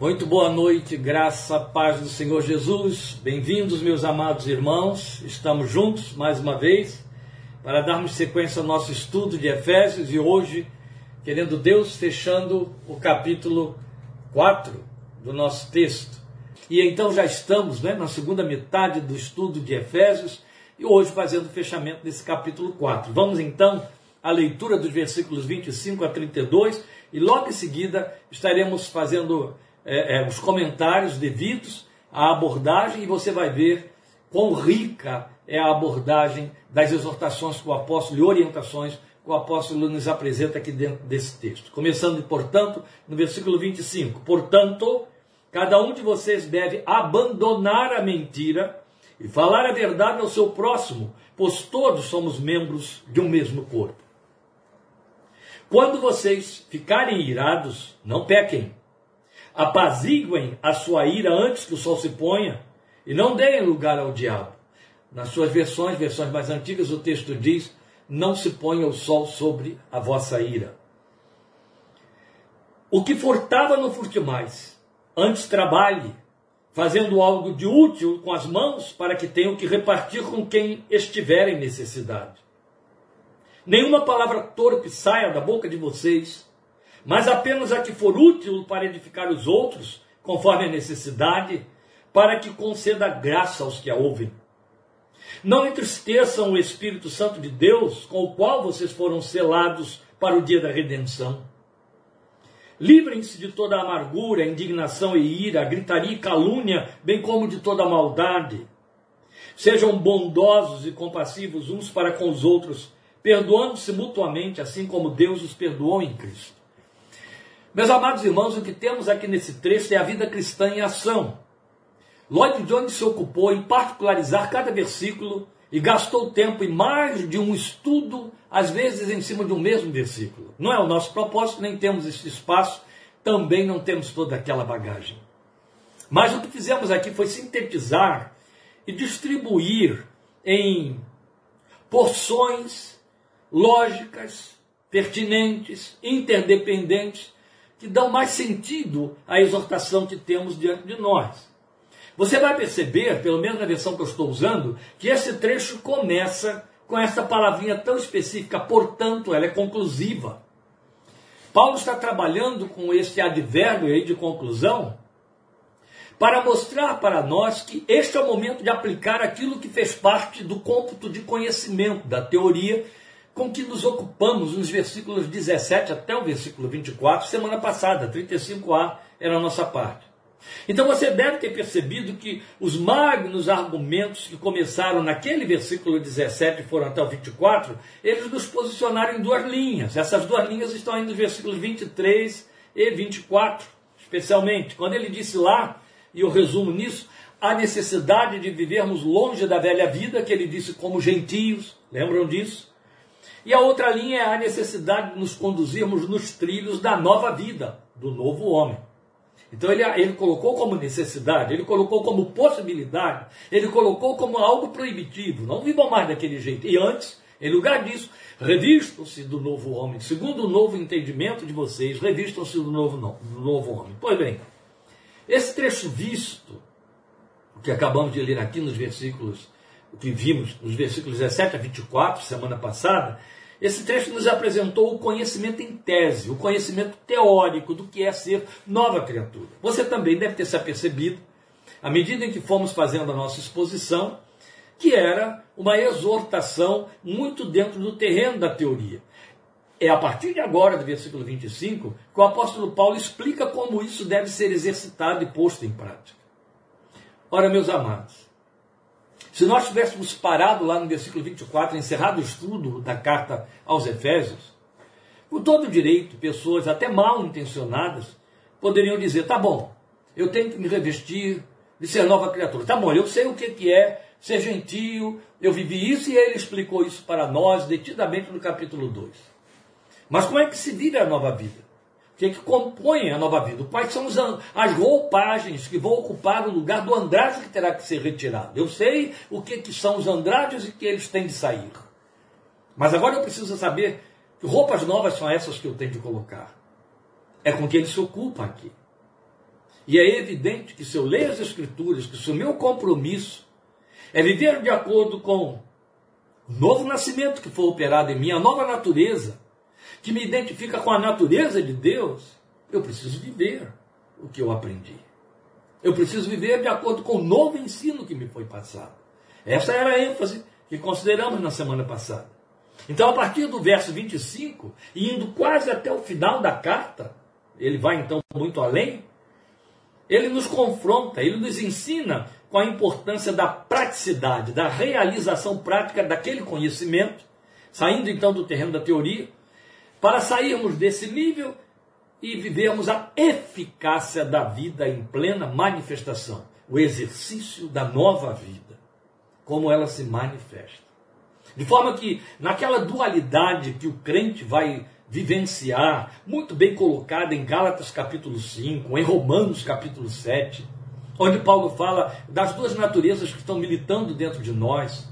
Muito boa noite, graça, paz do Senhor Jesus. Bem-vindos, meus amados irmãos. Estamos juntos mais uma vez para darmos sequência ao nosso estudo de Efésios e hoje, querendo Deus, fechando o capítulo 4 do nosso texto. E então já estamos né, na segunda metade do estudo de Efésios e hoje fazendo o fechamento desse capítulo 4. Vamos então à leitura dos versículos 25 a 32 e logo em seguida estaremos fazendo é, é, os comentários devidos à abordagem e você vai ver quão rica é a abordagem das exortações que o apóstolo e orientações que o apóstolo nos apresenta aqui dentro desse texto. Começando, portanto, no versículo 25: Portanto, cada um de vocês deve abandonar a mentira e falar a verdade ao seu próximo, pois todos somos membros de um mesmo corpo. Quando vocês ficarem irados, não pequem apaziguem a sua ira antes que o sol se ponha e não deem lugar ao diabo. Nas suas versões, versões mais antigas, o texto diz: Não se ponha o sol sobre a vossa ira. O que furtava, não furte mais. Antes trabalhe, fazendo algo de útil com as mãos, para que tenham que repartir com quem estiver em necessidade. Nenhuma palavra torpe saia da boca de vocês, mas apenas a que for útil para edificar os outros, conforme a necessidade, para que conceda graça aos que a ouvem. Não entristeçam o Espírito Santo de Deus, com o qual vocês foram selados para o dia da redenção. Livrem-se de toda amargura, indignação e ira, gritaria e calúnia, bem como de toda maldade. Sejam bondosos e compassivos uns para com os outros, perdoando-se mutuamente, assim como Deus os perdoou em Cristo. Meus amados irmãos, o que temos aqui nesse trecho é a vida cristã em ação. Lloyd Jones se ocupou em particularizar cada versículo e gastou tempo em mais de um estudo, às vezes em cima de um mesmo versículo. Não é o nosso propósito, nem temos esse espaço, também não temos toda aquela bagagem. Mas o que fizemos aqui foi sintetizar e distribuir em porções lógicas, pertinentes, interdependentes, que dão mais sentido à exortação que temos diante de nós. Você vai perceber, pelo menos na versão que eu estou usando, que esse trecho começa com essa palavrinha tão específica, portanto, ela é conclusiva. Paulo está trabalhando com esse advérbio aí de conclusão para mostrar para nós que este é o momento de aplicar aquilo que fez parte do cômputo de conhecimento, da teoria com que nos ocupamos nos versículos 17 até o versículo 24, semana passada, 35a era a nossa parte. Então você deve ter percebido que os magnos argumentos que começaram naquele versículo 17 e foram até o 24, eles nos posicionaram em duas linhas. Essas duas linhas estão aí nos versículos 23 e 24, especialmente. Quando ele disse lá, e eu resumo nisso, a necessidade de vivermos longe da velha vida, que ele disse como gentios, lembram disso? E a outra linha é a necessidade de nos conduzirmos nos trilhos da nova vida, do novo homem. Então ele, ele colocou como necessidade, ele colocou como possibilidade, ele colocou como algo proibitivo. Não vivam mais daquele jeito. E antes, em lugar disso, revistam-se do novo homem. Segundo o novo entendimento de vocês, revistam-se do novo, do novo homem. Pois bem, esse trecho visto, que acabamos de ler aqui nos versículos, que vimos nos versículos 17 a 24, semana passada, esse trecho nos apresentou o conhecimento em tese, o conhecimento teórico do que é ser nova criatura. Você também deve ter se apercebido, à medida em que fomos fazendo a nossa exposição, que era uma exortação muito dentro do terreno da teoria. É a partir de agora, do versículo 25, que o apóstolo Paulo explica como isso deve ser exercitado e posto em prática. Ora, meus amados, se nós tivéssemos parado lá no versículo 24, encerrado o estudo da carta aos Efésios, com todo direito, pessoas até mal intencionadas poderiam dizer: tá bom, eu tenho que me revestir de ser nova criatura. Tá bom, eu sei o que é ser gentio, eu vivi isso e ele explicou isso para nós detidamente no capítulo 2. Mas como é que se vive a nova vida? O que, é que compõe a nova vida? Quais são as roupagens que vão ocupar o lugar do andrade que terá que ser retirado? Eu sei o que, que são os andrades e que eles têm de sair. Mas agora eu preciso saber que roupas novas são essas que eu tenho de colocar. É com que ele se ocupa aqui. E é evidente que se eu leio as Escrituras, que se o meu compromisso é viver de acordo com o novo nascimento que foi operado em mim, a nova natureza, que me identifica com a natureza de Deus, eu preciso viver o que eu aprendi. Eu preciso viver de acordo com o novo ensino que me foi passado. Essa era a ênfase que consideramos na semana passada. Então, a partir do verso 25, e indo quase até o final da carta, ele vai então muito além, ele nos confronta, ele nos ensina com a importância da praticidade, da realização prática daquele conhecimento, saindo então do terreno da teoria, para sairmos desse nível e vivermos a eficácia da vida em plena manifestação, o exercício da nova vida, como ela se manifesta. De forma que, naquela dualidade que o crente vai vivenciar, muito bem colocada em Gálatas capítulo 5, em Romanos capítulo 7, onde Paulo fala das duas naturezas que estão militando dentro de nós,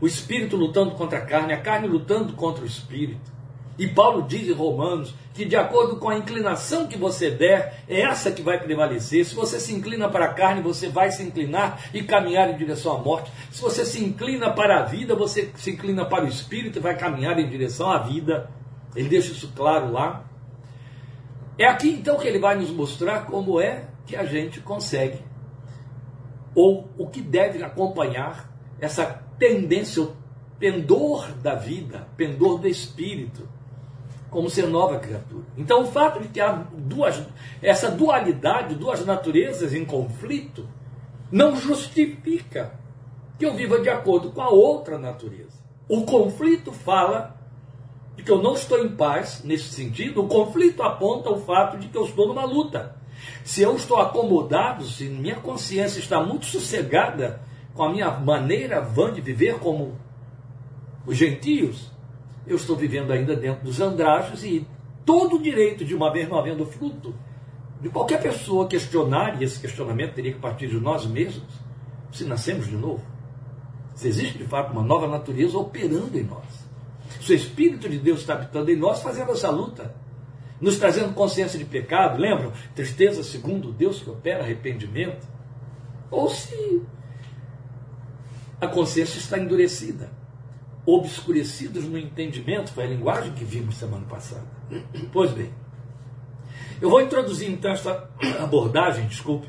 o espírito lutando contra a carne, a carne lutando contra o espírito. E Paulo diz em Romanos que, de acordo com a inclinação que você der, é essa que vai prevalecer. Se você se inclina para a carne, você vai se inclinar e caminhar em direção à morte. Se você se inclina para a vida, você se inclina para o espírito e vai caminhar em direção à vida. Ele deixa isso claro lá. É aqui então que ele vai nos mostrar como é que a gente consegue, ou o que deve acompanhar essa tendência, o pendor da vida, pendor do espírito como ser nova criatura. Então, o fato de há duas, essa dualidade, duas naturezas em conflito, não justifica que eu viva de acordo com a outra natureza. O conflito fala de que eu não estou em paz nesse sentido, o conflito aponta o fato de que eu estou numa luta. Se eu estou acomodado, se minha consciência está muito sossegada com a minha maneira vã de viver como os gentios, eu estou vivendo ainda dentro dos andrajos e todo o direito de uma vez não havendo fruto de qualquer pessoa questionar, e esse questionamento teria que partir de nós mesmos, se nascemos de novo. Se existe de fato uma nova natureza operando em nós. Se o Espírito de Deus está habitando em nós, fazendo essa luta, nos trazendo consciência de pecado, lembram? Tristeza segundo Deus que opera arrependimento. Ou se a consciência está endurecida obscurecidos no entendimento, foi a linguagem que vimos semana passada. Pois bem, eu vou introduzir então esta abordagem, desculpe,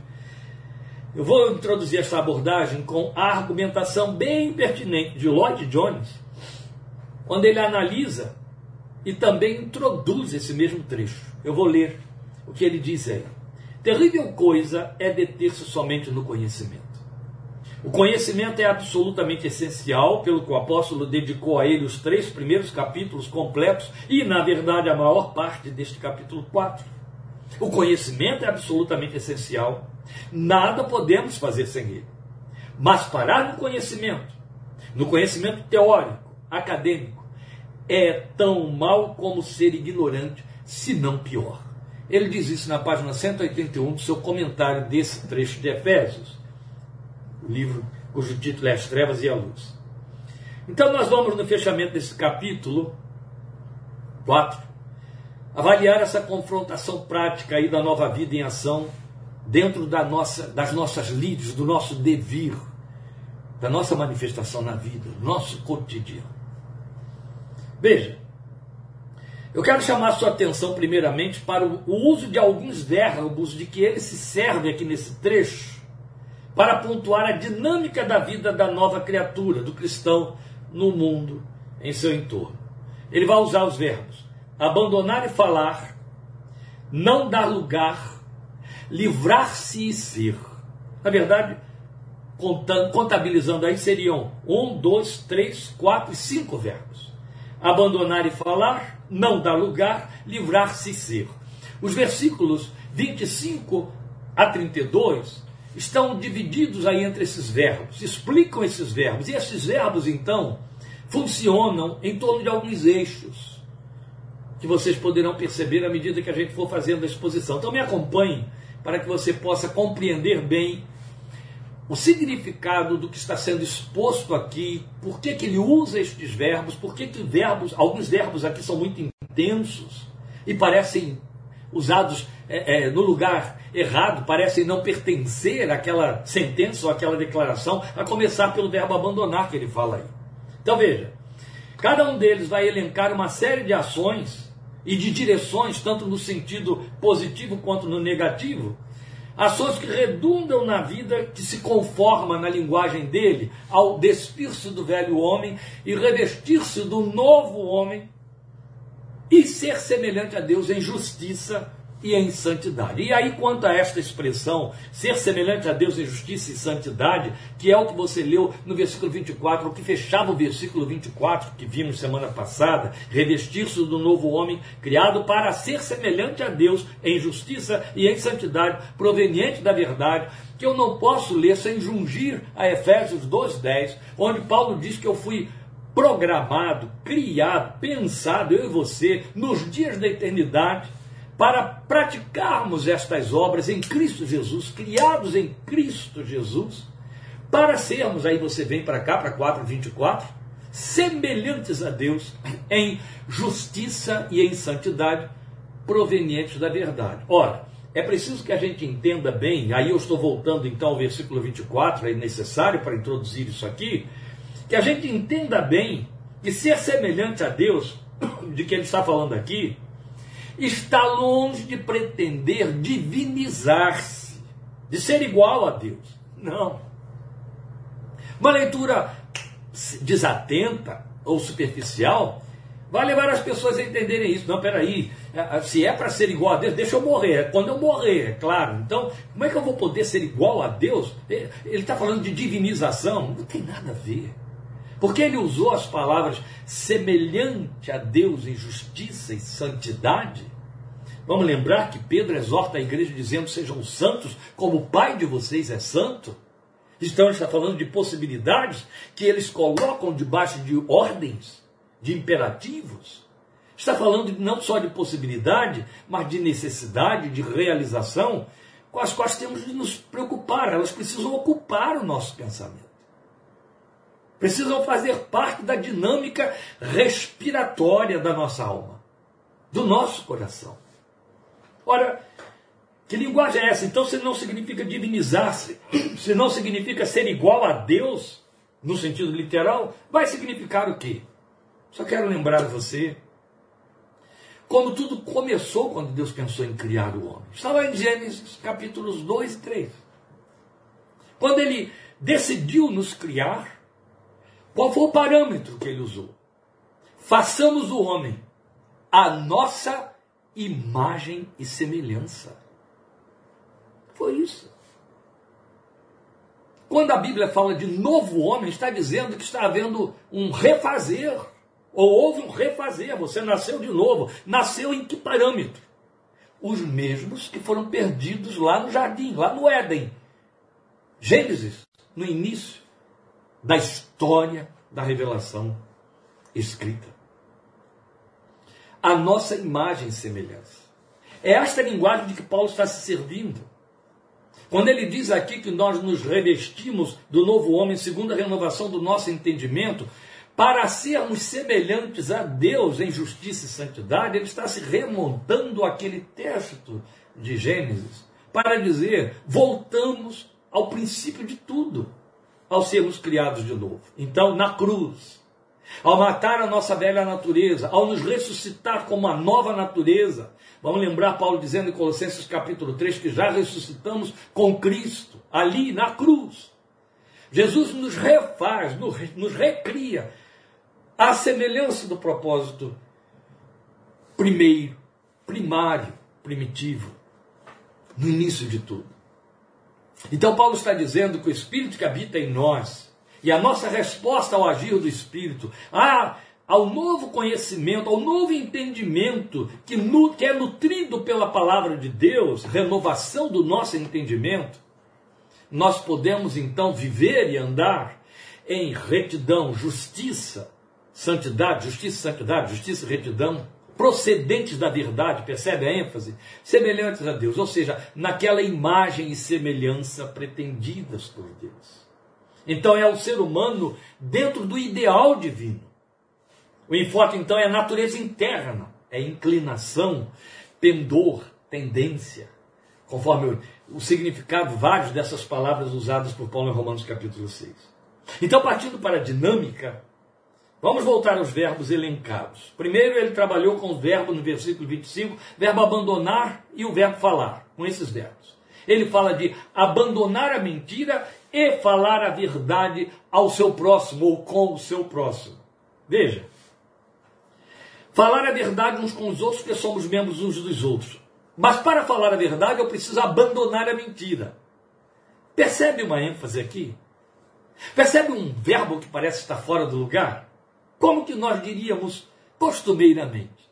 eu vou introduzir esta abordagem com a argumentação bem pertinente de Lloyd Jones, quando ele analisa e também introduz esse mesmo trecho. Eu vou ler o que ele diz aí. Terrível coisa é deter-se somente no conhecimento. O conhecimento é absolutamente essencial, pelo que o apóstolo dedicou a ele os três primeiros capítulos completos e, na verdade, a maior parte deste capítulo 4. O conhecimento é absolutamente essencial, nada podemos fazer sem ele. Mas parar no conhecimento, no conhecimento teórico, acadêmico, é tão mal como ser ignorante, se não pior. Ele diz isso na página 181 do seu comentário desse trecho de Efésios livro cujo título é As Trevas e a Luz. Então nós vamos no fechamento desse capítulo 4 avaliar essa confrontação prática aí da nova vida em ação dentro da nossa, das nossas lides, do nosso devir, da nossa manifestação na vida, do nosso cotidiano. Veja, eu quero chamar sua atenção primeiramente para o uso de alguns verbos de que ele se serve aqui nesse trecho para pontuar a dinâmica da vida da nova criatura, do cristão no mundo, em seu entorno. Ele vai usar os verbos abandonar e falar, não dar lugar, livrar-se e ser. Na verdade, contabilizando aí seriam um, dois, três, quatro e cinco verbos. Abandonar e falar, não dar lugar, livrar-se e ser. Os versículos 25 a 32 estão divididos aí entre esses verbos, explicam esses verbos. E esses verbos, então, funcionam em torno de alguns eixos que vocês poderão perceber à medida que a gente for fazendo a exposição. Então, me acompanhe para que você possa compreender bem o significado do que está sendo exposto aqui, por que, que ele usa estes verbos, por que, que verbos, alguns verbos aqui são muito intensos e parecem usados é, é, no lugar errado, parecem não pertencer àquela sentença ou àquela declaração, a começar pelo verbo abandonar que ele fala aí. Então veja, cada um deles vai elencar uma série de ações e de direções, tanto no sentido positivo quanto no negativo, ações que redundam na vida que se conforma na linguagem dele ao despir-se do velho homem e revestir-se do novo homem e ser semelhante a Deus em justiça e em santidade. E aí, quanto a esta expressão, ser semelhante a Deus em justiça e santidade, que é o que você leu no versículo 24, o que fechava o versículo 24, que vimos semana passada, revestir-se do novo homem, criado para ser semelhante a Deus em justiça e em santidade, proveniente da verdade, que eu não posso ler sem jungir a Efésios 2,10, onde Paulo diz que eu fui programado, criado, pensado, eu e você, nos dias da eternidade, para praticarmos estas obras em Cristo Jesus, criados em Cristo Jesus, para sermos, aí você vem para cá, para 4,24, semelhantes a Deus em justiça e em santidade, provenientes da verdade. Ora, é preciso que a gente entenda bem, aí eu estou voltando então ao versículo 24, é necessário para introduzir isso aqui, que a gente entenda bem que ser semelhante a Deus, de que ele está falando aqui, está longe de pretender divinizar-se, de ser igual a Deus. Não. Uma leitura desatenta ou superficial vai levar as pessoas a entenderem isso. Não, peraí, é, se é para ser igual a Deus, deixa eu morrer. É quando eu morrer, é claro. Então, como é que eu vou poder ser igual a Deus? Ele está falando de divinização. Não tem nada a ver. Porque ele usou as palavras semelhante a Deus em justiça e santidade. Vamos lembrar que Pedro exorta a igreja dizendo: sejam santos, como o Pai de vocês é santo. Então ele está falando de possibilidades que eles colocam debaixo de ordens, de imperativos. Está falando não só de possibilidade, mas de necessidade, de realização, com as quais temos de nos preocupar. Elas precisam ocupar o nosso pensamento precisam fazer parte da dinâmica respiratória da nossa alma, do nosso coração. Ora, que linguagem é essa? Então, se não significa divinizar-se, se não significa ser igual a Deus, no sentido literal, vai significar o quê? Só quero lembrar você como tudo começou quando Deus pensou em criar o homem. Está lá em Gênesis capítulos 2 e 3. Quando ele decidiu nos criar, qual foi o parâmetro que ele usou? Façamos o homem a nossa imagem e semelhança. Foi isso. Quando a Bíblia fala de novo homem, está dizendo que está havendo um refazer. Ou houve um refazer, você nasceu de novo. Nasceu em que parâmetro? Os mesmos que foram perdidos lá no jardim, lá no Éden. Gênesis, no início da história da revelação escrita. A nossa imagem e semelhança. É esta linguagem de que Paulo está se servindo. Quando ele diz aqui que nós nos revestimos do novo homem segundo a renovação do nosso entendimento, para sermos semelhantes a Deus em justiça e santidade, ele está se remontando àquele texto de Gênesis para dizer: voltamos ao princípio de tudo ao sermos criados de novo. Então, na cruz, ao matar a nossa velha natureza, ao nos ressuscitar como uma nova natureza, vamos lembrar Paulo dizendo em Colossenses capítulo 3 que já ressuscitamos com Cristo, ali na cruz. Jesus nos refaz, nos recria, à semelhança do propósito primeiro, primário, primitivo, no início de tudo. Então, Paulo está dizendo que o Espírito que habita em nós e a nossa resposta ao agir do Espírito, a, ao novo conhecimento, ao novo entendimento que, nu, que é nutrido pela palavra de Deus, renovação do nosso entendimento, nós podemos então viver e andar em retidão, justiça, santidade, justiça, santidade, justiça, retidão, procedentes da verdade, percebe a ênfase? Semelhantes a Deus, ou seja, naquela imagem e semelhança pretendidas por Deus. Então é o ser humano dentro do ideal divino. O enfoque então é a natureza interna, é inclinação, pendor, tendência, conforme o, significado vários dessas palavras usadas por Paulo em Romanos capítulo 6. Então, partindo para a dinâmica, vamos voltar aos verbos elencados. Primeiro, ele trabalhou com o verbo no versículo 25, verbo abandonar e o verbo falar, com esses verbos. Ele fala de abandonar a mentira e falar a verdade ao seu próximo ou com o seu próximo. Veja, falar a verdade uns com os outros, porque somos membros uns dos outros. Mas para falar a verdade, eu preciso abandonar a mentira. Percebe uma ênfase aqui? Percebe um verbo que parece estar fora do lugar? Como que nós diríamos costumeiramente?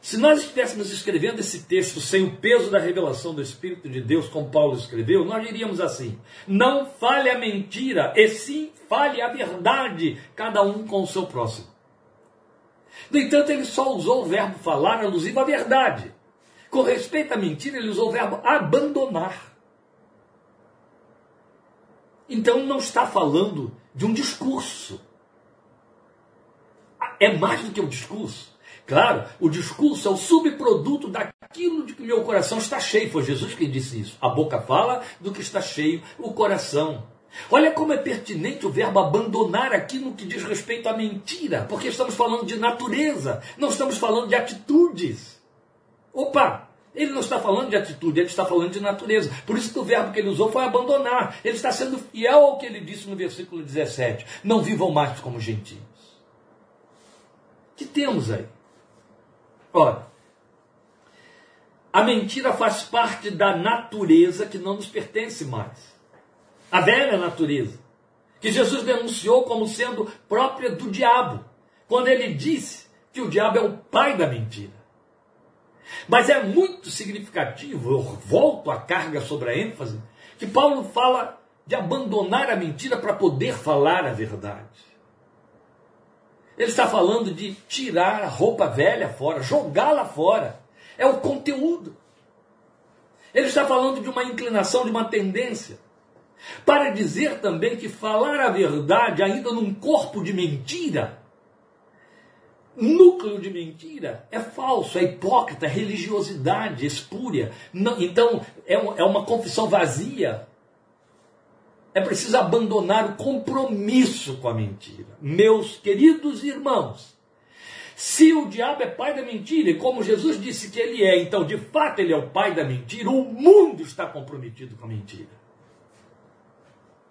Se nós estivéssemos escrevendo esse texto sem o peso da revelação do Espírito de Deus, como Paulo escreveu, nós diríamos assim: não fale a mentira, e sim fale a verdade, cada um com o seu próximo. No entanto, ele só usou o verbo falar alusivo à verdade. Com respeito à mentira, ele usou o verbo abandonar. Então, não está falando de um discurso. É mais do que um discurso. Claro, o discurso é o subproduto daquilo de que meu coração está cheio. Foi Jesus quem disse isso. A boca fala do que está cheio o coração. Olha como é pertinente o verbo abandonar aqui no que diz respeito à mentira, porque estamos falando de natureza, não estamos falando de atitudes. Opa! Ele não está falando de atitude, ele está falando de natureza. Por isso que o verbo que ele usou foi abandonar. Ele está sendo fiel ao que ele disse no versículo 17: Não vivam mais como gentios. Que temos aí? Ora, a mentira faz parte da natureza que não nos pertence mais. A velha natureza, que Jesus denunciou como sendo própria do diabo, quando ele disse que o diabo é o pai da mentira. Mas é muito significativo, eu volto a carga sobre a ênfase, que Paulo fala de abandonar a mentira para poder falar a verdade. Ele está falando de tirar a roupa velha fora, jogá-la fora. É o conteúdo. Ele está falando de uma inclinação, de uma tendência. Para dizer também que falar a verdade, ainda num corpo de mentira, núcleo de mentira, é falso, é hipócrita, é religiosidade espúria. então, é, é uma confissão vazia, é preciso abandonar o compromisso com a mentira. Meus queridos irmãos, se o diabo é pai da mentira, e como Jesus disse que ele é, então de fato ele é o pai da mentira, o mundo está comprometido com a mentira.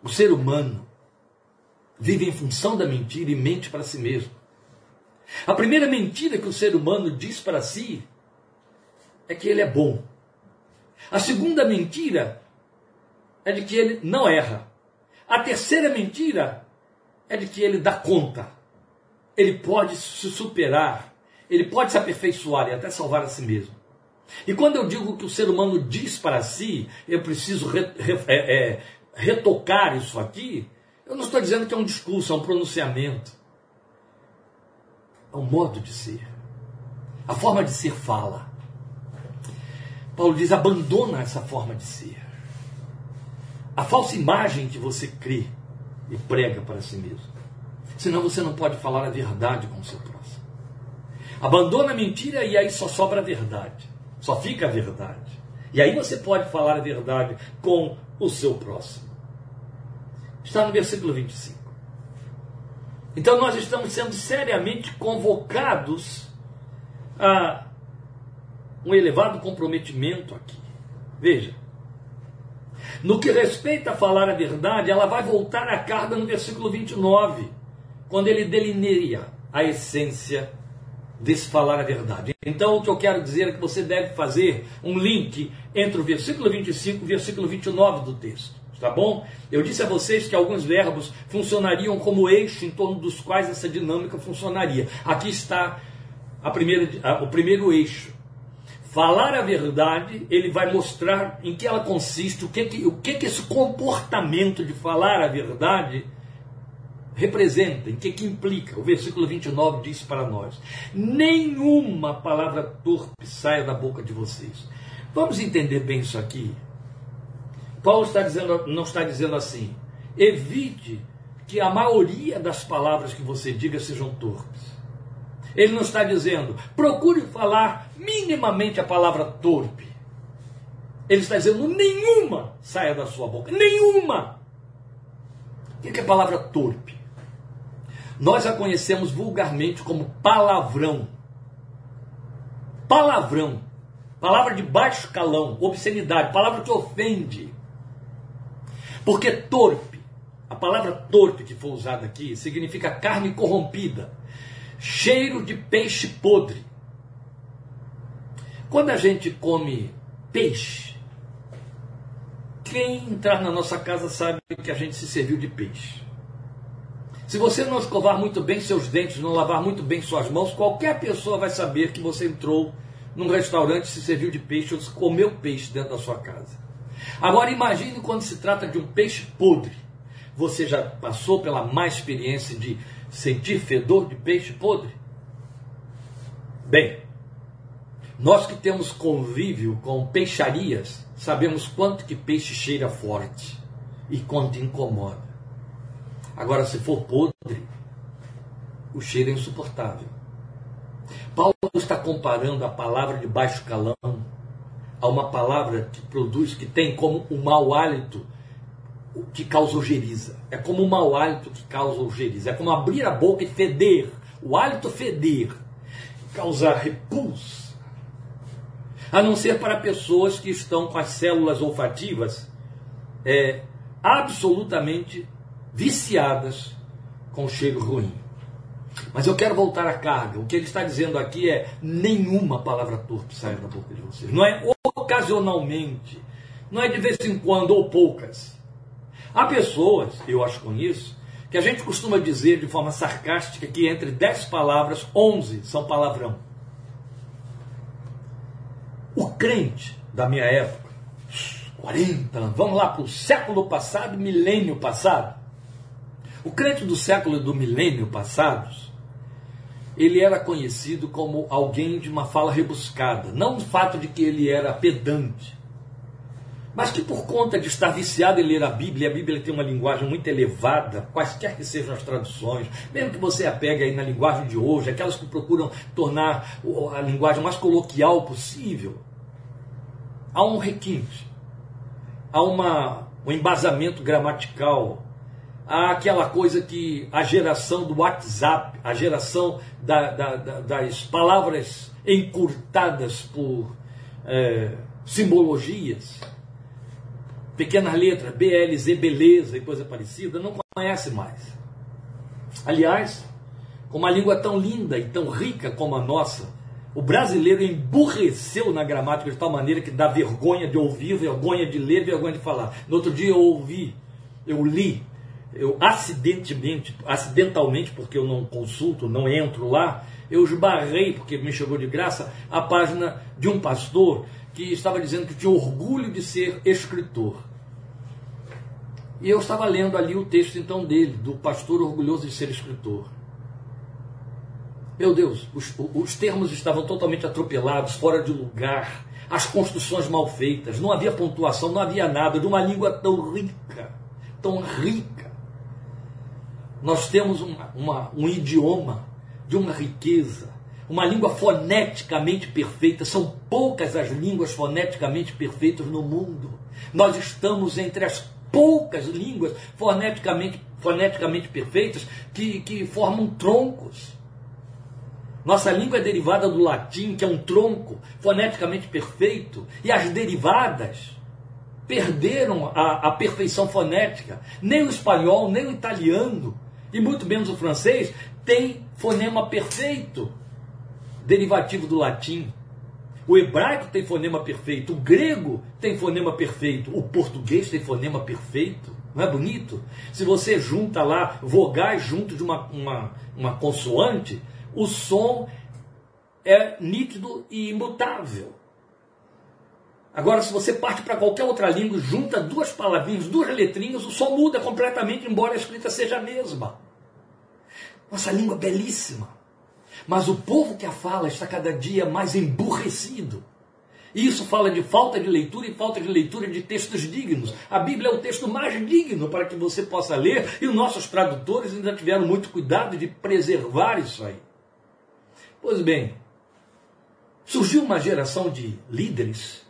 O ser humano vive em função da mentira e mente para si mesmo. A primeira mentira que o ser humano diz para si é que ele é bom. A segunda mentira é de que ele não erra. A terceira mentira é de que ele dá conta. Ele pode se superar, ele pode se aperfeiçoar e até salvar a si mesmo. E quando eu digo que o ser humano diz para si, eu preciso re, re, é, é, retocar isso aqui, eu não estou dizendo que é um discurso, é um pronunciamento. É um modo de ser. A forma de ser fala. Paulo diz: abandona essa forma de ser a falsa imagem que você crê e prega para si mesmo. Senão você não pode falar a verdade com o seu próximo. Abandona a mentira e aí só sobra a verdade. Só fica a verdade. E aí você pode falar a verdade com o seu próximo. Está no versículo 25. Então nós estamos sendo seriamente convocados a um elevado comprometimento aqui. Veja, no que respeita a falar a verdade, ela vai voltar à carga no versículo 29, quando ele delineia a essência desse falar a verdade. Então, o que eu quero dizer é que você deve fazer um link entre o versículo 25 e o versículo 29 do texto. Tá bom? Eu disse a vocês que alguns verbos funcionariam como eixo em torno dos quais essa dinâmica funcionaria. Aqui está primeira, o primeiro eixo falar a verdade, ele vai mostrar em que ela consiste, o que, que, o que, que esse comportamento de falar a verdade representa, em que, que implica. O versículo 29 diz para nós: nenhuma palavra torpe saia da boca de vocês. Vamos entender bem isso aqui. Paulo está dizendo, não está dizendo assim, evite que a maioria das palavras que você diga sejam torpes. Ele não está dizendo, procure falar minimamente a palavra torpe. Ele está dizendo: nenhuma saia da sua boca. Nenhuma. O que é a palavra torpe? Nós a conhecemos vulgarmente como palavrão. Palavrão. Palavra de baixo calão, obscenidade, palavra que ofende. Porque torpe, a palavra torpe que foi usada aqui, significa carne corrompida, cheiro de peixe podre. Quando a gente come peixe, quem entrar na nossa casa sabe que a gente se serviu de peixe. Se você não escovar muito bem seus dentes, não lavar muito bem suas mãos, qualquer pessoa vai saber que você entrou num restaurante, se serviu de peixe ou comeu peixe dentro da sua casa. Agora imagine quando se trata de um peixe podre. Você já passou pela má experiência de sentir fedor de peixe podre? Bem, nós que temos convívio com peixarias, sabemos quanto que peixe cheira forte e quanto incomoda. Agora, se for podre, o cheiro é insuportável. Paulo está comparando a palavra de baixo calão a uma palavra que produz, que tem como o um mau hálito que causa ojeriza. É como o mau hálito que causa ojeriza. É como abrir a boca e feder. O hálito feder. Causar repulsa. A não ser para pessoas que estão com as células olfativas é, absolutamente viciadas com cheiro ruim. Mas eu quero voltar à carga. O que ele está dizendo aqui é: nenhuma palavra torpe sai da boca de vocês. Não é ocasionalmente, não é de vez em quando ou poucas. Há pessoas, eu acho com isso, que a gente costuma dizer de forma sarcástica que entre 10 palavras, 11 são palavrão. O crente da minha época, 40 anos, vamos lá para o século passado, milênio passado. O crente do século e do milênio passados, ele era conhecido como alguém de uma fala rebuscada. Não o fato de que ele era pedante, mas que por conta de estar viciado em ler a Bíblia, a Bíblia tem uma linguagem muito elevada, quaisquer que sejam as traduções, mesmo que você a pegue aí na linguagem de hoje, aquelas que procuram tornar a linguagem mais coloquial possível, há um requinte, há uma, um embasamento gramatical, aquela coisa que a geração do WhatsApp, a geração da, da, da, das palavras encurtadas por é, simbologias, pequenas letras, BLZ, beleza e coisa parecida, não conhece mais. Aliás, com uma língua tão linda e tão rica como a nossa, o brasileiro emburreceu na gramática de tal maneira que dá vergonha de ouvir, vergonha de ler, vergonha de falar. No outro dia eu ouvi, eu li eu acidentalmente, acidentalmente, porque eu não consulto, não entro lá, eu esbarrei, porque me chegou de graça, a página de um pastor que estava dizendo que tinha orgulho de ser escritor. E eu estava lendo ali o texto então dele, do pastor orgulhoso de ser escritor. Meu Deus, os, os termos estavam totalmente atropelados, fora de lugar, as construções mal feitas, não havia pontuação, não havia nada, de uma língua tão rica, tão rica nós temos uma, uma, um idioma de uma riqueza, uma língua foneticamente perfeita. São poucas as línguas foneticamente perfeitas no mundo. Nós estamos entre as poucas línguas foneticamente, foneticamente perfeitas que, que formam troncos. Nossa língua é derivada do latim, que é um tronco foneticamente perfeito, e as derivadas perderam a, a perfeição fonética. Nem o espanhol, nem o italiano e muito menos o francês, tem fonema perfeito, derivativo do latim. O hebraico tem fonema perfeito, o grego tem fonema perfeito, o português tem fonema perfeito. Não é bonito? Se você junta lá vogais junto de uma, uma, uma consoante, o som é nítido e imutável. Agora, se você parte para qualquer outra língua, junta duas palavrinhas, duas letrinhas, o som muda completamente, embora a escrita seja a mesma. Nossa língua é belíssima. Mas o povo que a fala está cada dia mais emburrecido. Isso fala de falta de leitura e falta de leitura de textos dignos. A Bíblia é o texto mais digno para que você possa ler, e os nossos tradutores ainda tiveram muito cuidado de preservar isso aí. Pois bem, surgiu uma geração de líderes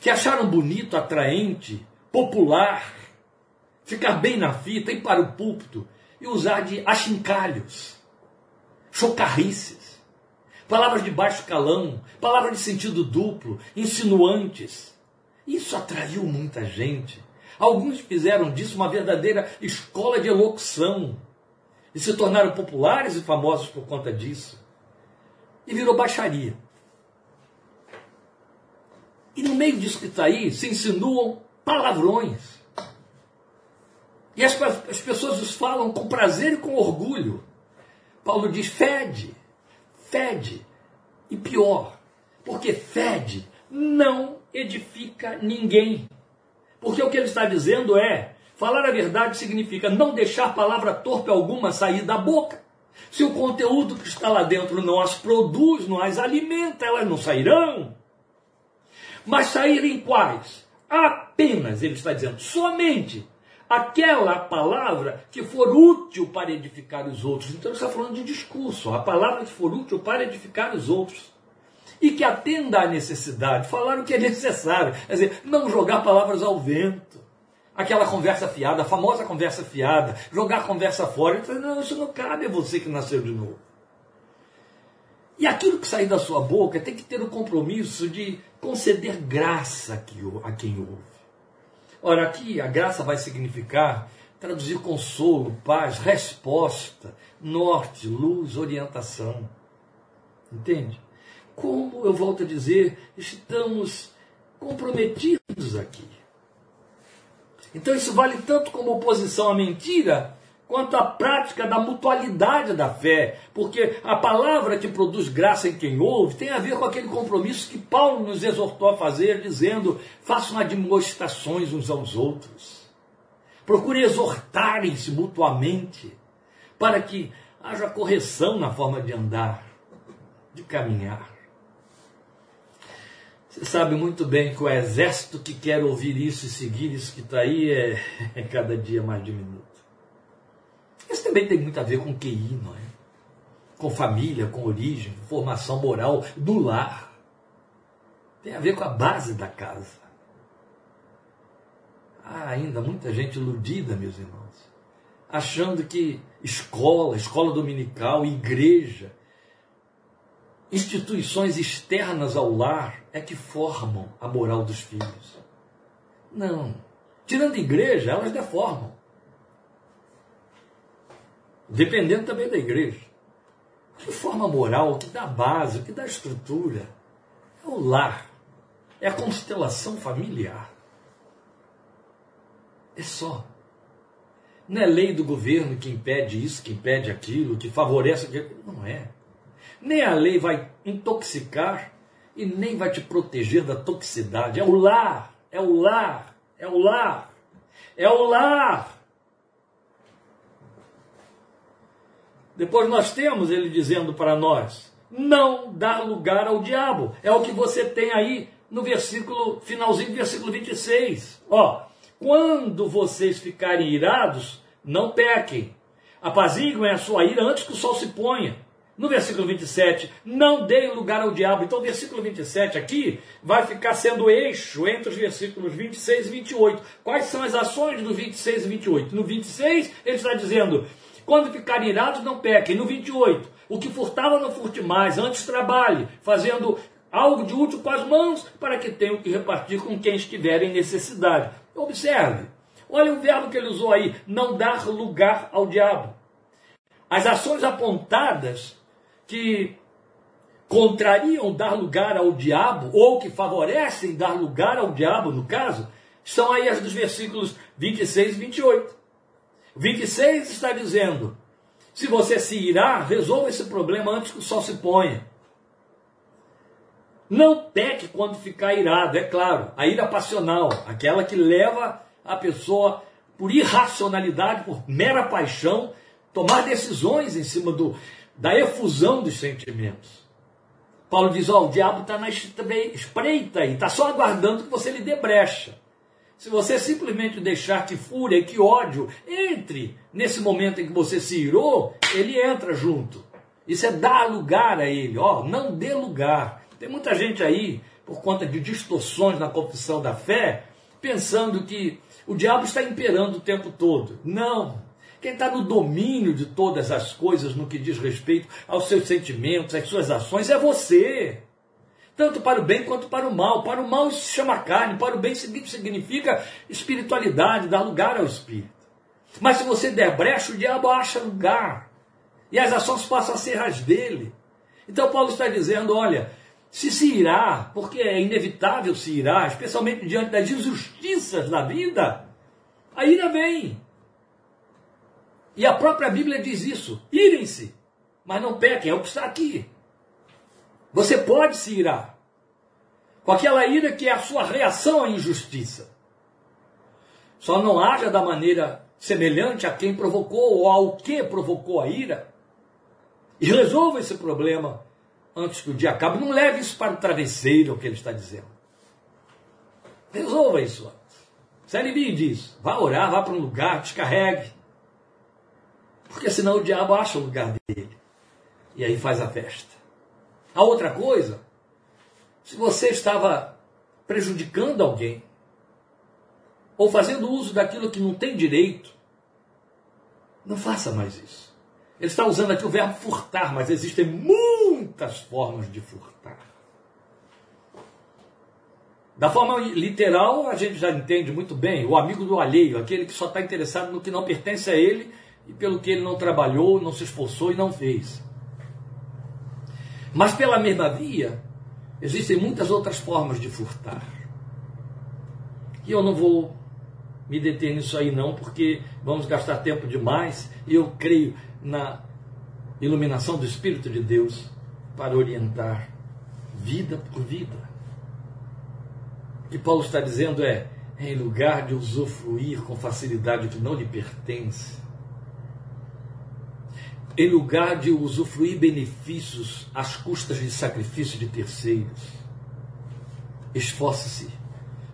que acharam bonito, atraente, popular, ficar bem na fita, ir para o púlpito e usar de achincalhos, chocarrices, palavras de baixo calão, palavras de sentido duplo, insinuantes. Isso atraiu muita gente. Alguns fizeram disso uma verdadeira escola de elocução e se tornaram populares e famosos por conta disso. E virou baixaria. E no meio disso que está aí, se insinuam palavrões. E as, as pessoas os falam com prazer e com orgulho. Paulo diz: fede, fede. E pior, porque fede não edifica ninguém. Porque o que ele está dizendo é: falar a verdade significa não deixar palavra torpe alguma sair da boca. Se o conteúdo que está lá dentro não as produz, não as alimenta, elas não sairão. Mas saírem quais? Apenas, ele está dizendo, somente aquela palavra que for útil para edificar os outros. Então ele está falando de discurso, a palavra que for útil para edificar os outros. E que atenda à necessidade, falar o que é necessário. Quer dizer, não jogar palavras ao vento. Aquela conversa fiada, a famosa conversa fiada, jogar a conversa fora. Então, não, isso não cabe a você que nasceu de novo. E aquilo que sair da sua boca tem que ter o compromisso de conceder graça a quem ouve. Ora, aqui a graça vai significar traduzir consolo, paz, resposta, norte, luz, orientação. Entende? Como eu volto a dizer, estamos comprometidos aqui. Então isso vale tanto como oposição à mentira, quanto à prática da mutualidade da fé, porque a palavra que produz graça em quem ouve tem a ver com aquele compromisso que Paulo nos exortou a fazer, dizendo: façam admoestações uns aos outros. Procure exortarem-se mutuamente, para que haja correção na forma de andar, de caminhar. Você sabe muito bem que o exército que quer ouvir isso e seguir isso que está aí é, é cada dia mais diminuto. Isso também tem muito a ver com QI, não é? Com família, com origem, formação moral do lar. Tem a ver com a base da casa. Há ainda muita gente iludida, meus irmãos, achando que escola, escola dominical, igreja, instituições externas ao lar é que formam a moral dos filhos. Não. Tirando igreja, elas deformam. Dependendo também da igreja. Que forma moral, que dá base, que dá estrutura, é o lar, é a constelação familiar. É só. Não é lei do governo que impede isso, que impede aquilo, que favorece aquilo. Não é. Nem a lei vai intoxicar e nem vai te proteger da toxicidade. É o lar, é o lar, é o lar, é o lar. Depois nós temos ele dizendo para nós: não dar lugar ao diabo. É o que você tem aí no versículo, finalzinho do versículo 26. Ó, quando vocês ficarem irados, não pequem. Apaziguem a sua ira antes que o sol se ponha. No versículo 27, não deem lugar ao diabo. Então, o versículo 27 aqui vai ficar sendo eixo entre os versículos 26 e 28. Quais são as ações do 26 e 28? No 26, ele está dizendo: quando ficarem irados, não pequem. No 28, o que furtava não furte mais, antes trabalhe, fazendo algo de útil com as mãos, para que tenham que repartir com quem estiver em necessidade. Observe, olha o verbo que ele usou aí, não dar lugar ao diabo. As ações apontadas que contrariam dar lugar ao diabo, ou que favorecem dar lugar ao diabo, no caso, são aí as dos versículos 26 e 28. 26 está dizendo: se você se irá, resolva esse problema antes que o sol se ponha. Não peque quando ficar irado, é claro. A ira passional, aquela que leva a pessoa, por irracionalidade, por mera paixão, tomar decisões em cima do, da efusão dos sentimentos. Paulo diz: Ó, oh, o diabo está na espreita e está só aguardando que você lhe dê brecha. Se você simplesmente deixar que fúria que ódio entre nesse momento em que você se irou, ele entra junto. Isso é dar lugar a ele, ó, não dê lugar. Tem muita gente aí por conta de distorções na confissão da fé, pensando que o diabo está imperando o tempo todo. Não. Quem está no domínio de todas as coisas no que diz respeito aos seus sentimentos, às suas ações, é você. Tanto para o bem quanto para o mal. Para o mal se chama carne, para o bem significa espiritualidade, dar lugar ao espírito. Mas se você der brecha, o diabo acha lugar. E as ações passam a ser as dele. Então Paulo está dizendo: olha, se se irá, porque é inevitável se irá, especialmente diante das injustiças da vida, a ira vem. E a própria Bíblia diz isso: irem-se, mas não pequem, é o que está aqui. Você pode se irar, com aquela ira que é a sua reação à injustiça. Só não haja da maneira semelhante a quem provocou ou ao que provocou a ira. E resolva esse problema antes que o dia acabe. Não leve isso para o travesseiro, é o que ele está dizendo. Resolva isso antes. Se alivie disso. Vá orar, vá para um lugar, descarregue. Porque senão o diabo acha o lugar dele. E aí faz a festa. A outra coisa, se você estava prejudicando alguém, ou fazendo uso daquilo que não tem direito, não faça mais isso. Ele está usando aqui o verbo furtar, mas existem muitas formas de furtar. Da forma literal, a gente já entende muito bem, o amigo do alheio, aquele que só está interessado no que não pertence a ele e pelo que ele não trabalhou, não se esforçou e não fez. Mas pela mesma via, existem muitas outras formas de furtar. E eu não vou me deter nisso aí não, porque vamos gastar tempo demais e eu creio na iluminação do Espírito de Deus para orientar vida por vida. O que Paulo está dizendo é, em lugar de usufruir com facilidade o que não lhe pertence, em lugar de usufruir benefícios às custas de sacrifício de terceiros, esforce-se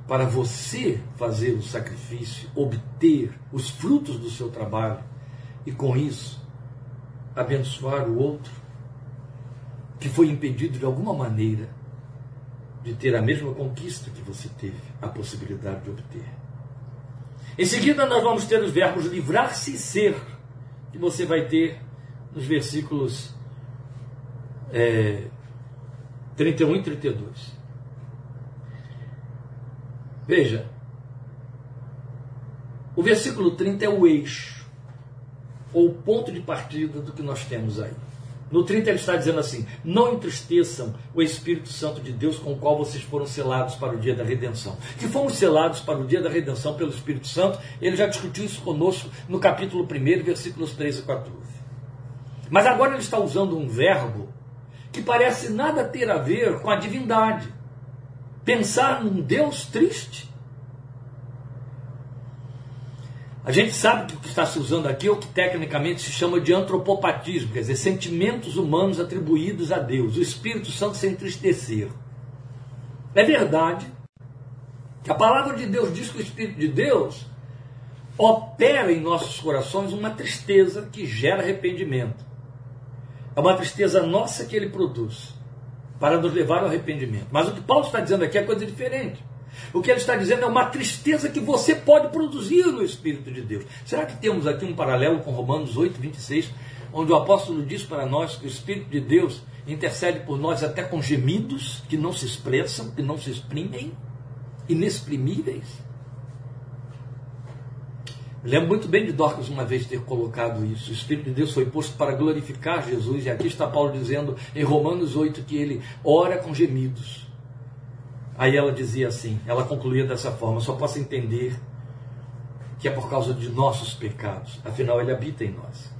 para você fazer o sacrifício, obter os frutos do seu trabalho e com isso abençoar o outro que foi impedido de alguma maneira de ter a mesma conquista que você teve, a possibilidade de obter. Em seguida, nós vamos ter os verbos livrar-se e ser, que você vai ter nos versículos é, 31 e 32. Veja, o versículo 30 é o eixo, ou o ponto de partida do que nós temos aí. No 30 ele está dizendo assim: Não entristeçam o Espírito Santo de Deus com o qual vocês foram selados para o dia da redenção. Que fomos selados para o dia da redenção pelo Espírito Santo, ele já discutiu isso conosco no capítulo 1, versículos 13 e 14. Mas agora ele está usando um verbo que parece nada ter a ver com a divindade. Pensar num Deus triste. A gente sabe que o que está se usando aqui é o que tecnicamente se chama de antropopatismo, quer dizer, sentimentos humanos atribuídos a Deus, o Espírito Santo se entristecer. É verdade que a palavra de Deus diz que o Espírito de Deus opera em nossos corações uma tristeza que gera arrependimento. É uma tristeza nossa que ele produz para nos levar ao arrependimento. Mas o que Paulo está dizendo aqui é coisa diferente. O que ele está dizendo é uma tristeza que você pode produzir no Espírito de Deus. Será que temos aqui um paralelo com Romanos 8, 26, onde o apóstolo diz para nós que o Espírito de Deus intercede por nós até com gemidos que não se expressam, que não se exprimem, inexprimíveis? Lembro muito bem de Dorcas uma vez ter colocado isso. O Espírito de Deus foi posto para glorificar Jesus, e aqui está Paulo dizendo em Romanos 8 que ele ora com gemidos. Aí ela dizia assim, ela concluía dessa forma: só posso entender que é por causa de nossos pecados, afinal ele habita em nós.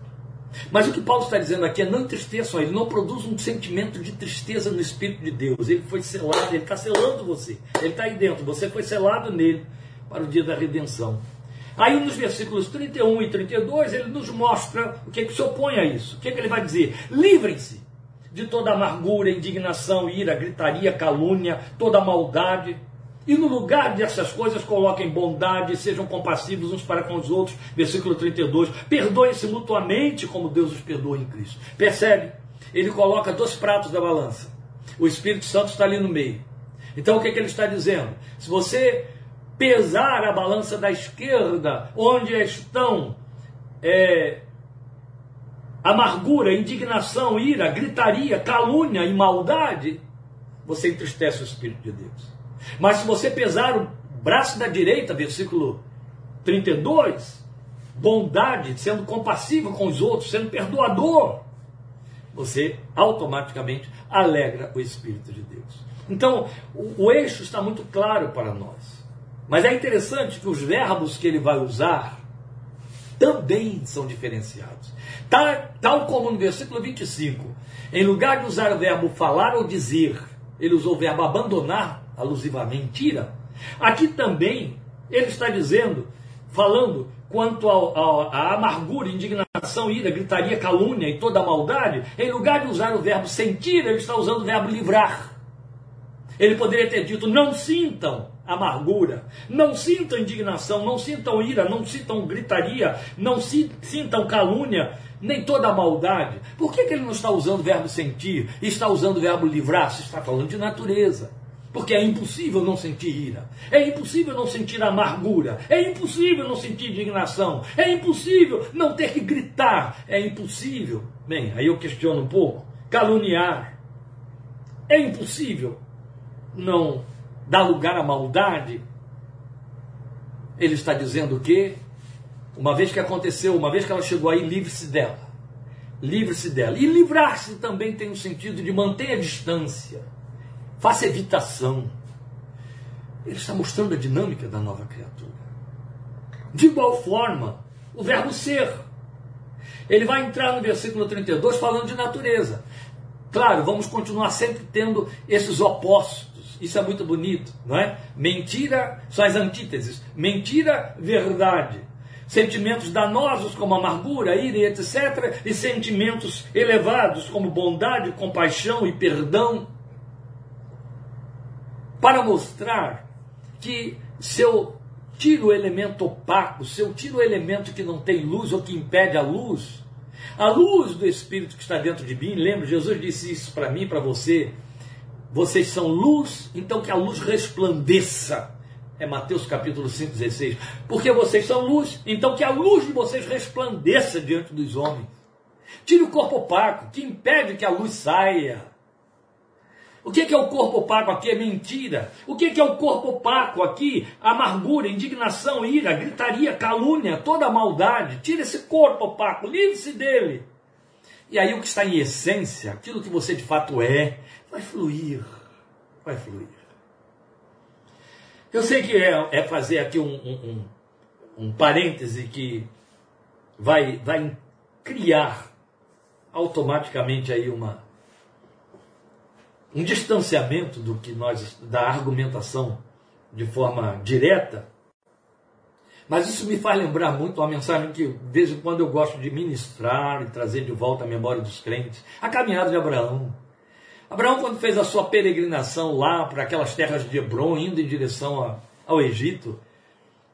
Mas o que Paulo está dizendo aqui é não entristeçam, ele não produz um sentimento de tristeza no Espírito de Deus. Ele foi selado, ele está selando você, ele está aí dentro, você foi selado nele para o dia da redenção. Aí nos versículos 31 e 32 ele nos mostra o que, é que se opõe a isso. O que, é que ele vai dizer? Livrem-se de toda amargura, indignação, ira, gritaria, calúnia, toda maldade. E no lugar dessas coisas, coloquem bondade, sejam compassivos uns para com os outros. Versículo 32. Perdoem-se mutuamente, como Deus os perdoa em Cristo. Percebe? Ele coloca dois pratos da balança. O Espírito Santo está ali no meio. Então o que, é que ele está dizendo? Se você pesar a balança da esquerda, onde estão é, amargura, indignação, ira, gritaria, calúnia e maldade, você entristece o Espírito de Deus. Mas se você pesar o braço da direita, versículo 32, bondade, sendo compassivo com os outros, sendo perdoador, você automaticamente alegra o Espírito de Deus. Então, o, o eixo está muito claro para nós. Mas é interessante que os verbos que ele vai usar também são diferenciados. Tal, tal como no versículo 25, em lugar de usar o verbo falar ou dizer, ele usou o verbo abandonar, alusivo à mentira. Aqui também ele está dizendo, falando quanto à amargura, indignação, ira, gritaria, calúnia e toda a maldade, em lugar de usar o verbo sentir, ele está usando o verbo livrar. Ele poderia ter dito: não sintam amargura, não sintam indignação, não sintam ira, não sintam gritaria, não sintam calúnia, nem toda maldade. Por que, que ele não está usando o verbo sentir está usando o verbo livrar? Se está falando de natureza. Porque é impossível não sentir ira, é impossível não sentir amargura, é impossível não sentir indignação, é impossível não ter que gritar, é impossível. Bem, aí eu questiono um pouco: caluniar. É impossível não dar lugar à maldade. Ele está dizendo que, uma vez que aconteceu, uma vez que ela chegou aí, livre-se dela. Livre-se dela. E livrar-se também tem o sentido de manter a distância faça evitação. Ele está mostrando a dinâmica da nova criatura. De igual forma, o verbo ser. Ele vai entrar no versículo 32 falando de natureza. Claro, vamos continuar sempre tendo esses opostos. Isso é muito bonito, não é? Mentira são as antíteses. Mentira, verdade. Sentimentos danosos como amargura, ira etc. E sentimentos elevados como bondade, compaixão e perdão para mostrar que se eu tiro o elemento opaco, se eu tiro o elemento que não tem luz ou que impede a luz, a luz do Espírito que está dentro de mim, lembra, Jesus disse isso para mim, para você, vocês são luz, então que a luz resplandeça. É Mateus capítulo 5, 16. Porque vocês são luz, então que a luz de vocês resplandeça diante dos homens. Tire o corpo opaco, que impede que a luz saia. O que é o corpo opaco aqui? É mentira. O que é o corpo opaco aqui? Amargura, indignação, ira, gritaria, calúnia, toda maldade. Tira esse corpo opaco, livre-se dele. E aí o que está em essência, aquilo que você de fato é, vai fluir. Vai fluir. Eu sei que é, é fazer aqui um, um, um, um parêntese que vai, vai criar automaticamente aí uma, um distanciamento do que nós da argumentação de forma direta. Mas isso me faz lembrar muito uma mensagem que de vez em quando eu gosto de ministrar e trazer de volta à memória dos crentes, a caminhada de Abraão. Abraão, quando fez a sua peregrinação lá para aquelas terras de Hebron, indo em direção ao Egito,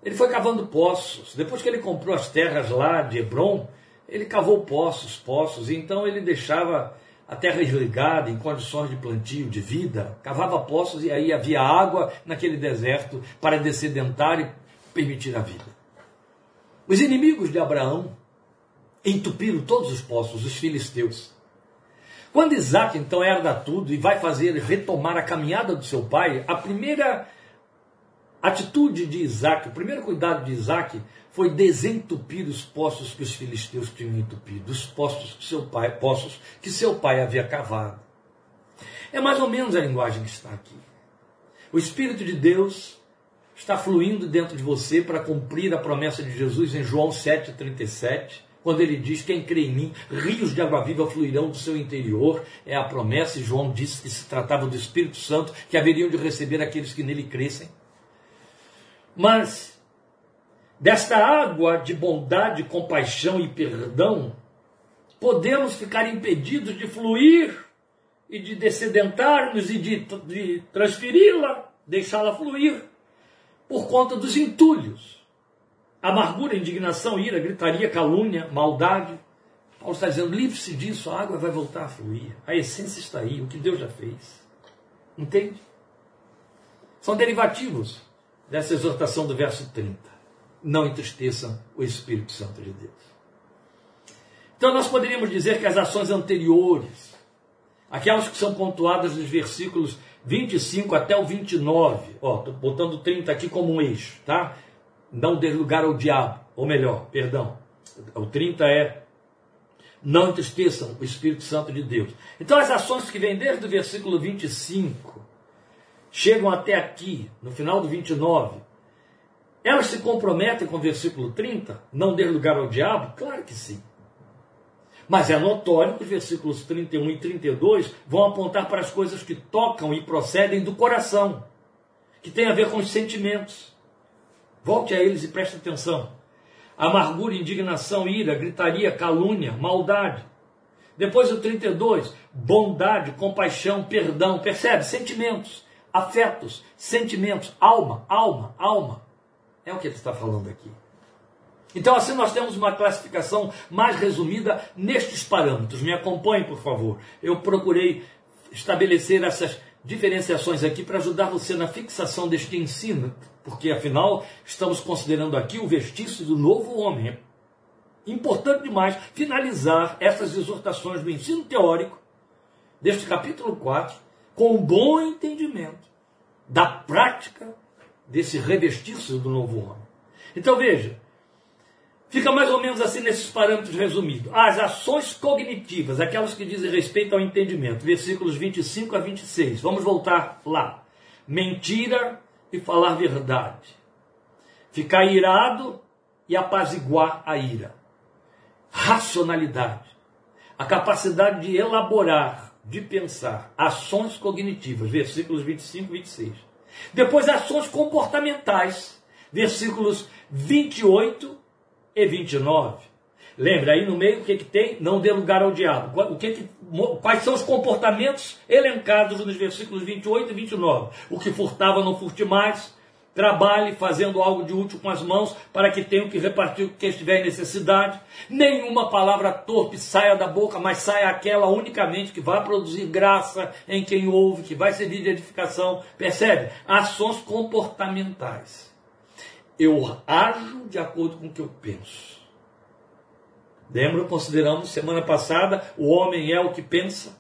ele foi cavando poços. Depois que ele comprou as terras lá de Hebron, ele cavou poços, poços, e então ele deixava a terra irrigada, em condições de plantio, de vida, cavava poços e aí havia água naquele deserto para descedentar e permitir a vida. Os inimigos de Abraão entupiram todos os poços, os filisteus. Quando Isaac então herda tudo e vai fazer retomar a caminhada do seu pai, a primeira atitude de Isaac, o primeiro cuidado de Isaac foi desentupir os poços que os filisteus tinham entupido, os poços que seu pai, poços que seu pai havia cavado. É mais ou menos a linguagem que está aqui. O Espírito de Deus está fluindo dentro de você para cumprir a promessa de Jesus em João 7,37, quando ele diz: Quem crê em mim, rios de água viva fluirão do seu interior. É a promessa, e João disse que se tratava do Espírito Santo que haveriam de receber aqueles que nele crescem. Mas desta água de bondade, compaixão e perdão, podemos ficar impedidos de fluir e de descedentar-nos e de, de transferi-la, deixá-la fluir, por conta dos entulhos. Amargura, indignação, ira, gritaria, calúnia, maldade. Paulo está dizendo: livre-se disso, a água vai voltar a fluir. A essência está aí, o que Deus já fez. Entende? são derivativos dessa exortação do verso 30. Não entristeçam o Espírito Santo de Deus. Então nós poderíamos dizer que as ações anteriores, aquelas que são pontuadas nos versículos 25 até o 29, ó, botando o 30 aqui como um eixo, tá? Não dê lugar ao diabo, ou melhor, perdão, o 30 é não entristeçam o Espírito Santo de Deus. Então as ações que vêm desde o versículo 25 chegam até aqui, no final do 29, elas se comprometem com o versículo 30, não dê lugar ao diabo? Claro que sim. Mas é notório que os versículos 31 e 32 vão apontar para as coisas que tocam e procedem do coração, que tem a ver com os sentimentos. Volte a eles e preste atenção amargura, indignação, ira, gritaria, calúnia, maldade. Depois o 32, bondade, compaixão, perdão, percebe? Sentimentos, afetos, sentimentos, alma, alma, alma. É o que ele está falando aqui. Então, assim, nós temos uma classificação mais resumida nestes parâmetros. Me acompanhe, por favor. Eu procurei estabelecer essas diferenciações aqui para ajudar você na fixação deste ensino porque afinal estamos considerando aqui o vestício do novo homem. É importante demais finalizar essas exortações do ensino teórico deste capítulo 4 com um bom entendimento da prática desse revestício do novo homem. Então veja, fica mais ou menos assim nesses parâmetros resumidos. As ações cognitivas, aquelas que dizem respeito ao entendimento, versículos 25 a 26. Vamos voltar lá. Mentira, e falar verdade. Ficar irado e apaziguar a ira. Racionalidade. A capacidade de elaborar, de pensar. Ações cognitivas. Versículos 25 e 26. Depois, ações comportamentais. Versículos 28 e 29. Lembra aí no meio o que, que tem? Não dê lugar ao diabo. O que, que quais são os comportamentos elencados nos versículos 28 e 29? O que furtava não furte mais. Trabalhe fazendo algo de útil com as mãos para que tenham que repartir o que estiver em necessidade. Nenhuma palavra torpe saia da boca, mas saia aquela unicamente que vai produzir graça em quem ouve, que vai servir de edificação. Percebe? Ações comportamentais. Eu ajo de acordo com o que eu penso. Lembra, consideramos semana passada, o homem é o que pensa.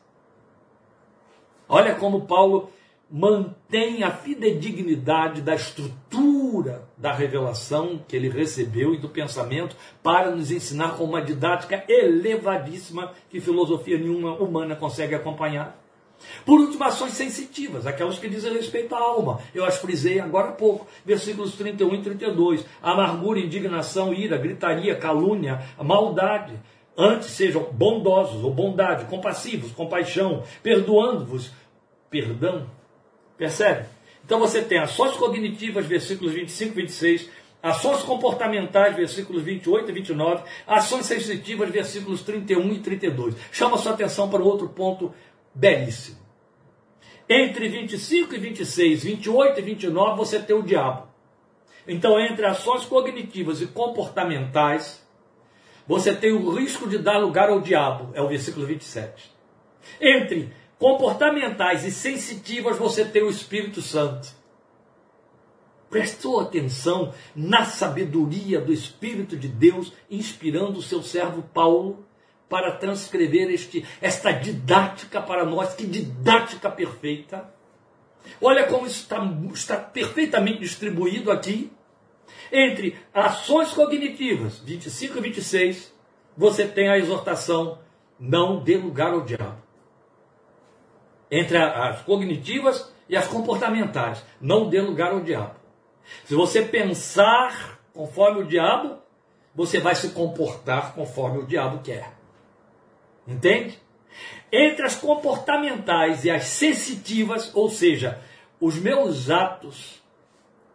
Olha como Paulo mantém a fidedignidade da estrutura da revelação que ele recebeu e do pensamento para nos ensinar com uma didática elevadíssima que filosofia nenhuma humana consegue acompanhar. Por último, ações sensitivas, aquelas que dizem respeito à alma. Eu as frisei agora há pouco, versículos 31 e 32. Amargura, indignação, ira, gritaria, calúnia, maldade. Antes sejam bondosos ou bondade, compassivos, compaixão, perdoando-vos, perdão. Percebe? Então você tem ações cognitivas, versículos 25 e 26, ações comportamentais, versículos 28 e 29, ações sensitivas, versículos 31 e 32. Chama sua atenção para outro ponto belíssimo. Entre 25 e 26, 28 e 29, você tem o diabo. Então, entre ações cognitivas e comportamentais, você tem o risco de dar lugar ao diabo, é o versículo 27. Entre comportamentais e sensitivas, você tem o Espírito Santo. Prestou atenção na sabedoria do Espírito de Deus, inspirando o seu servo Paulo para transcrever este, esta didática para nós, que didática perfeita. Olha como isso está, está perfeitamente distribuído aqui. Entre ações cognitivas, 25 e 26, você tem a exortação: não dê lugar ao diabo. Entre as cognitivas e as comportamentais, não dê lugar ao diabo. Se você pensar conforme o diabo, você vai se comportar conforme o diabo quer. Entende? Entre as comportamentais e as sensitivas, ou seja, os meus atos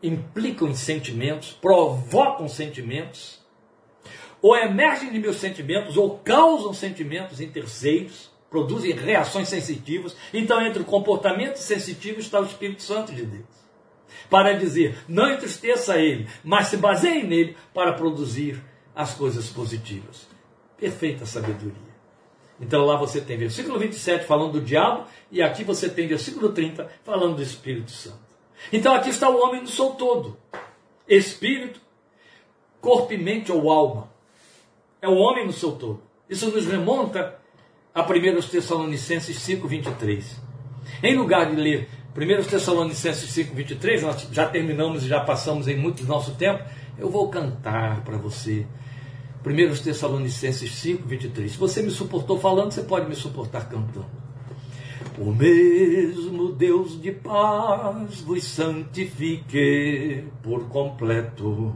implicam em sentimentos, provocam sentimentos, ou emergem de meus sentimentos, ou causam sentimentos em terceiros, produzem reações sensitivas. Então, entre o comportamento sensitivo está o Espírito Santo de Deus. Para dizer, não entristeça ele, mas se baseie nele para produzir as coisas positivas. Perfeita sabedoria. Então lá você tem versículo 27 falando do diabo, e aqui você tem versículo 30 falando do Espírito Santo. Então aqui está o homem no seu todo: espírito, corpo e mente ou alma. É o homem no seu todo. Isso nos remonta a 1 Tessalonicenses 5,23. Em lugar de ler 1 Tessalonicenses 5,23, nós já terminamos e já passamos em muito nosso tempo, eu vou cantar para você. 1 Tessalonicenses 5,23. Se você me suportou falando, você pode me suportar cantando. O mesmo Deus de paz vos santifique por completo,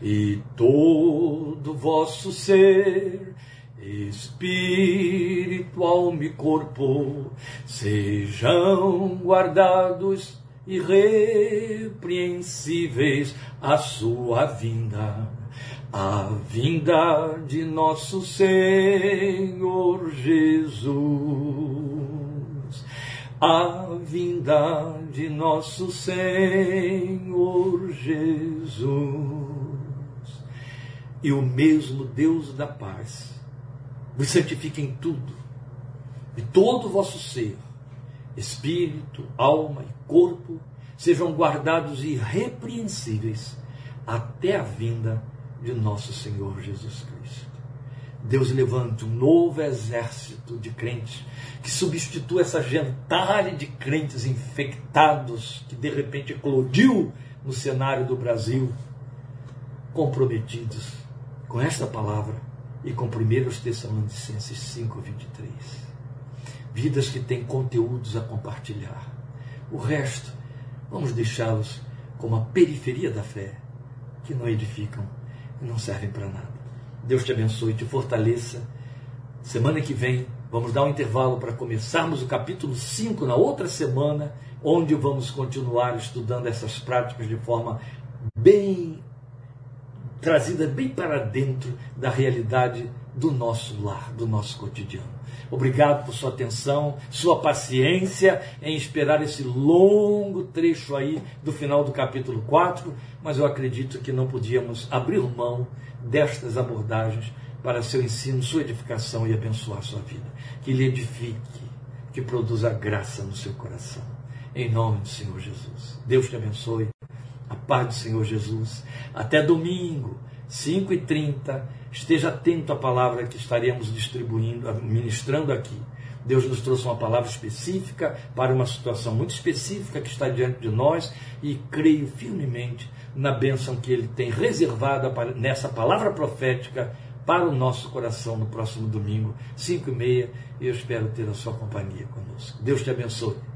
e todo vosso ser espírito, alma e corpo sejam guardados irrepreensíveis à sua vinda, a vinda de nosso Senhor Jesus, a vinda de nosso Senhor Jesus. E o mesmo Deus da paz vos santifique em tudo, e todo o vosso ser, espírito, alma e corpo, sejam guardados irrepreensíveis até a vinda de nosso Senhor Jesus Cristo. Deus levante um novo exército de crentes que substitua essa gentalha de crentes infectados que de repente eclodiu no cenário do Brasil, comprometidos com esta palavra e com 1 Tessalonicenses 5, 23. Vidas que têm conteúdos a compartilhar. O resto, vamos deixá-los como a periferia da fé, que não edificam não servem para nada. Deus te abençoe, te fortaleça. Semana que vem, vamos dar um intervalo para começarmos o capítulo 5 na outra semana, onde vamos continuar estudando essas práticas de forma bem trazida bem para dentro da realidade do nosso lar, do nosso cotidiano. Obrigado por sua atenção, sua paciência em esperar esse longo trecho aí do final do capítulo 4, mas eu acredito que não podíamos abrir mão destas abordagens para seu ensino, sua edificação e abençoar sua vida. Que lhe edifique, que produza graça no seu coração. Em nome do Senhor Jesus. Deus te abençoe. A paz do Senhor Jesus. Até domingo, 5h30. Esteja atento à palavra que estaremos distribuindo, ministrando aqui. Deus nos trouxe uma palavra específica para uma situação muito específica que está diante de nós e creio firmemente na bênção que Ele tem reservada para, nessa palavra profética para o nosso coração no próximo domingo, 5 e meia. E eu espero ter a sua companhia conosco. Deus te abençoe.